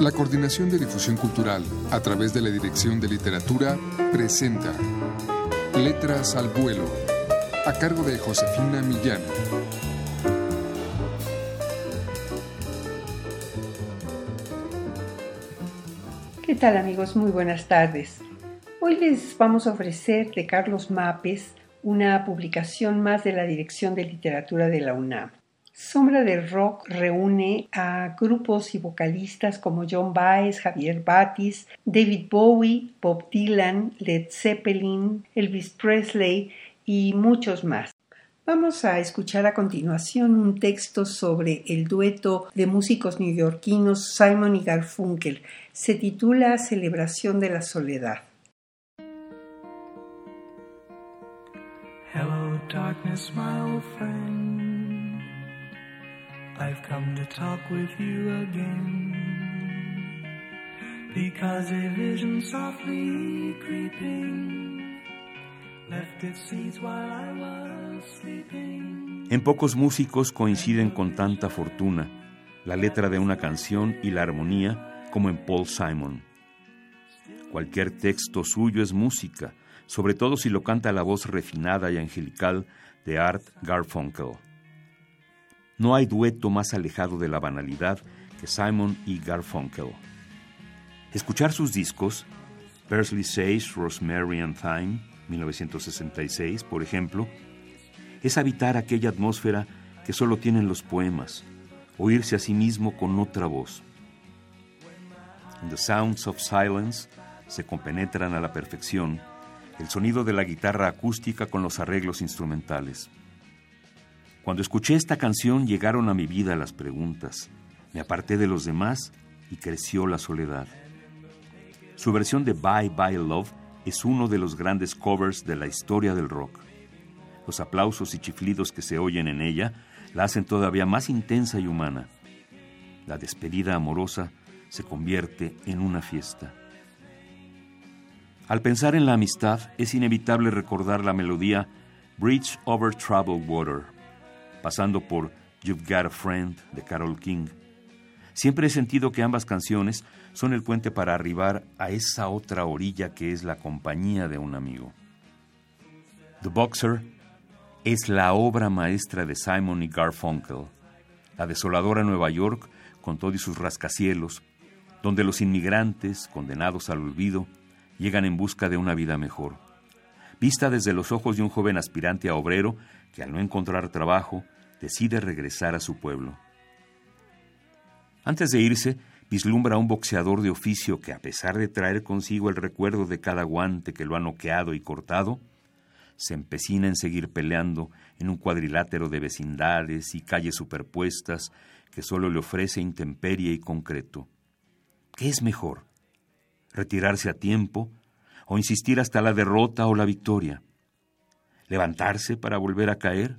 La Coordinación de Difusión Cultural, a través de la Dirección de Literatura, presenta Letras al Vuelo, a cargo de Josefina Millán. ¿Qué tal amigos? Muy buenas tardes. Hoy les vamos a ofrecer de Carlos Mapes una publicación más de la Dirección de Literatura de la UNAM. Sombra del Rock reúne a grupos y vocalistas como John Baez, Javier Batis, David Bowie, Bob Dylan, Led Zeppelin, Elvis Presley y muchos más. Vamos a escuchar a continuación un texto sobre el dueto de músicos neoyorquinos Simon y Garfunkel. Se titula Celebración de la Soledad. Hello, darkness, my friend. I've come to talk with you again because a vision softly creeping left its while I was sleeping. En pocos músicos coinciden con tanta fortuna la letra de una canción y la armonía como en Paul Simon. Cualquier texto suyo es música, sobre todo si lo canta la voz refinada y angelical de Art Garfunkel. No hay dueto más alejado de la banalidad que Simon y Garfunkel. Escuchar sus discos, Persley Sage, Rosemary and Thyme, 1966, por ejemplo, es habitar aquella atmósfera que solo tienen los poemas, oírse a sí mismo con otra voz. En The Sounds of Silence se compenetran a la perfección el sonido de la guitarra acústica con los arreglos instrumentales. Cuando escuché esta canción llegaron a mi vida las preguntas. Me aparté de los demás y creció la soledad. Su versión de Bye Bye Love es uno de los grandes covers de la historia del rock. Los aplausos y chiflidos que se oyen en ella la hacen todavía más intensa y humana. La despedida amorosa se convierte en una fiesta. Al pensar en la amistad, es inevitable recordar la melodía Bridge Over Troubled Water pasando por You've Got a Friend de Carol King. Siempre he sentido que ambas canciones son el puente para arribar a esa otra orilla que es la compañía de un amigo. The Boxer es la obra maestra de Simon y Garfunkel, la desoladora Nueva York con todos sus rascacielos, donde los inmigrantes, condenados al olvido, llegan en busca de una vida mejor. Vista desde los ojos de un joven aspirante a obrero que al no encontrar trabajo decide regresar a su pueblo. Antes de irse, vislumbra a un boxeador de oficio que, a pesar de traer consigo el recuerdo de cada guante que lo ha noqueado y cortado, se empecina en seguir peleando en un cuadrilátero de vecindades y calles superpuestas que solo le ofrece intemperie y concreto. ¿Qué es mejor? ¿Retirarse a tiempo o insistir hasta la derrota o la victoria? ¿Levantarse para volver a caer?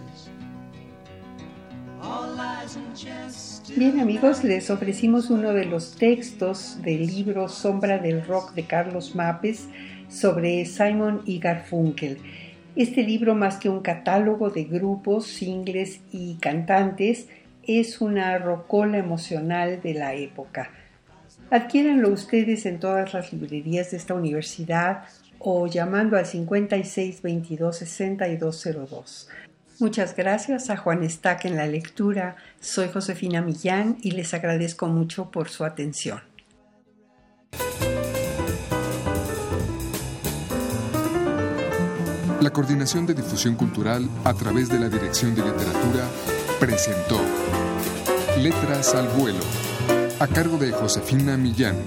Bien amigos, les ofrecimos uno de los textos del libro Sombra del Rock de Carlos Mapes sobre Simon y Garfunkel. Este libro, más que un catálogo de grupos, singles y cantantes, es una rocola emocional de la época. Adquiéranlo ustedes en todas las librerías de esta universidad o llamando al 56 22 6202. Muchas gracias a Juan Estac en la lectura. Soy Josefina Millán y les agradezco mucho por su atención. La Coordinación de Difusión Cultural a través de la Dirección de Literatura presentó Letras al Vuelo, a cargo de Josefina Millán.